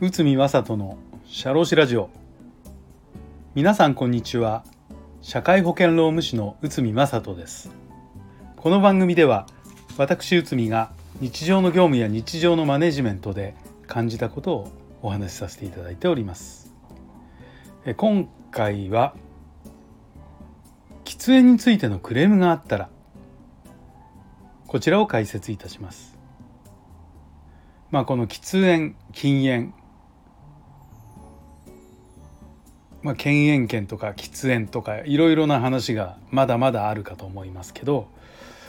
内海正人の社労士ラジオ。皆さんこんにちは。社会保険労務士の内海正人です。この番組では私内海が日常の業務や日常のマネジメントで感じたことをお話しさせていただいております。今回は喫煙についてのクレームがあったらこちらを解説いたします。まあこの喫煙禁煙。まあ、犬猿犬とか喫煙とかいろいろな話がまだまだあるかと思いますけど、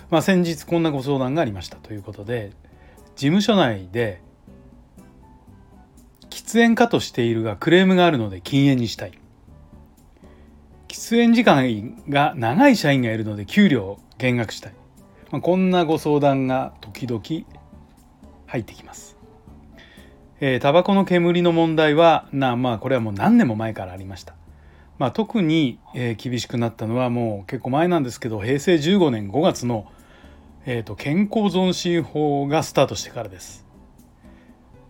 まあ、先日こんなご相談がありました。ということで事務所内で喫煙家としているがクレームがあるので禁煙にしたい。喫煙時間が長い社員がいるので給料を減額したい、まあ、こんなご相談が時々入ってきます。えー、タバコの煙の問題はな、まあ、これはもう何年も前からありました。まあ、特に、えー、厳しくなったのはもう結構前なんですけど平成15年5月の、えーと、健康増進法がスタートしてからです。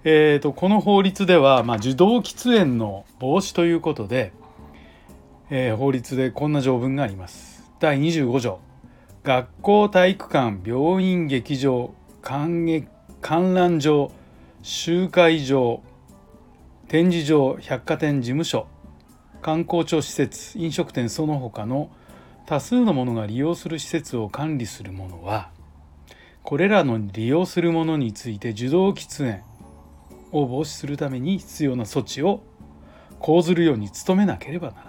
えーと、この法律では、まあ、受動喫煙の防止ということで、えー、法律でこんな条文があります。第25条学校体育館病院劇場観覧場集会場展示場百貨店事務所観光庁施設飲食店その他の多数の者が利用する施設を管理する者はこれらの利用する者について受動喫煙を防止するために必要な措置を講ずるように努めなければなら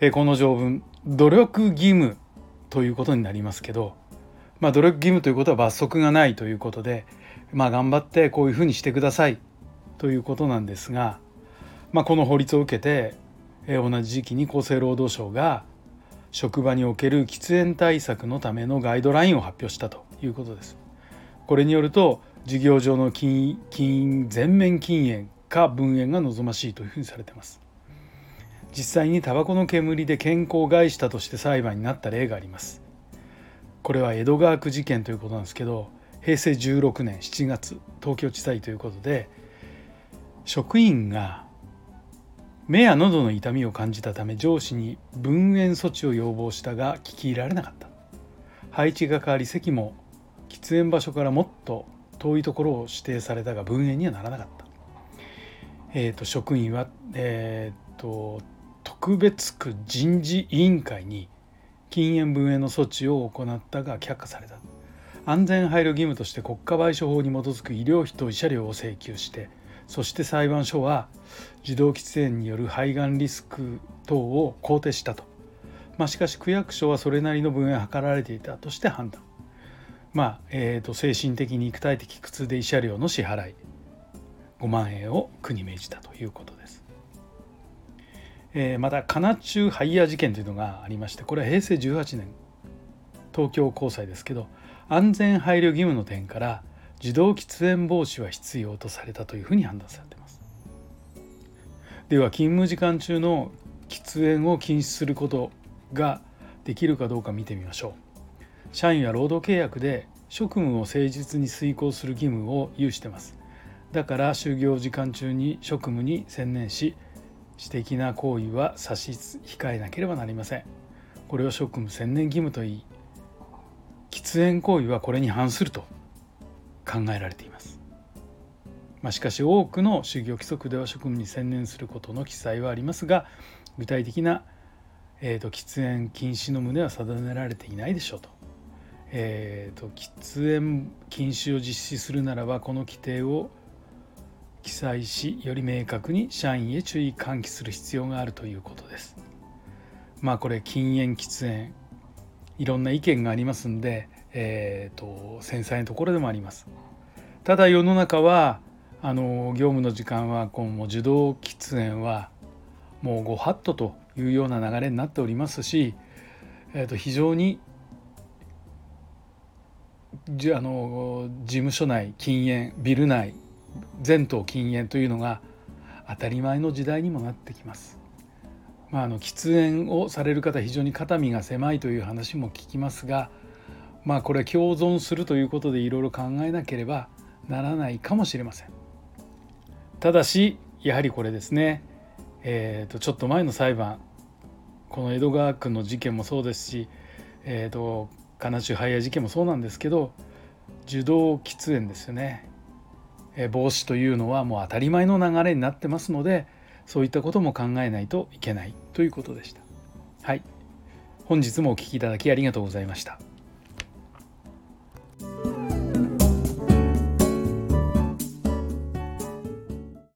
ないこの条文努力義務ということになりますけど、まあ、努力義務ということは罰則がないということでまあ、頑張ってこういうふうにしてくださいということなんですが、まあ、この法律を受けて、え同じ時期に厚生労働省が職場における喫煙対策のためのガイドラインを発表したということです。これによると事業上の禁禁全面禁煙か分煙が望ましいというふうにされてます。実際にタバコの煙で健康を害したとして裁判になった例があります。これは江戸川区事件ということなんですけど平成16年7月東京地裁ということで職員が目や喉の痛みを感じたため上司に分煙措置を要望したが聞き入れられなかった配置が変わり席も喫煙場所からもっと遠いところを指定されたが分煙にはならなかった、えーと、職員は、えーと特別区人事委員会に禁煙分煙の措置を行ったが却下された。安全配慮義務として国家賠償法に基づく医療費と慰謝料を請求してそして裁判所は受動喫煙による肺がんリスク等を肯定したと、まあ、しかし区役所はそれなりの分野を図られていたとして判断。まあ、えーと、精神的に肉体的苦痛で慰謝料の支払い。5万円を区に命じたということです。えー、またカナチハイヤー事件というのがありましてこれは平成18年東京高裁ですけど安全配慮義務の点から自動喫煙防止は必要とされたというふうに判断されています。では勤務時間中の喫煙を禁止することができるかどうか見てみましょう。社員は労働契約で職務を誠実に遂行する義務を有してます。だから就業時間中に職務に専念し私的な行為は差し控えなければなりませんこれを職務専念義務といい喫煙行為はこれに反すると考えられています。まあ、しかし多くの就業規則では職務に専念することの記載はありますが具体的な、えーと、喫煙禁止の旨は定められていないでしょうと。えーと、喫煙禁止を実施するならばこの規定を記載しより明確に社員へ注意喚起する必要があるということです。まあこれ禁煙喫煙いろんな意見がありますんで、えーと、繊細なところでもあります。ただ世の中はあの業務の時間はこの受動喫煙はもうご法度というような流れになっておりますし、えー、と非常にじあの事務所内禁煙ビル内全棟禁煙というのが当たり前の時代にもなってきます。まあ、あの喫煙をされる方非常に肩身が狭いという話も聞きますがまあこれ共存するということでいろいろ考えなければならないかもしれません。ただしやはりこれですね、えー、とちょっと前の裁判この江戸川区の事件もそうですし、えー、と金州ハイヤ事件もそうなんですけど受動喫煙ですよね、防止というのはもう当たり前の流れになってますのでそういったことも考えないといけないということでした。はい本日もお聴きいただきありがとうございました。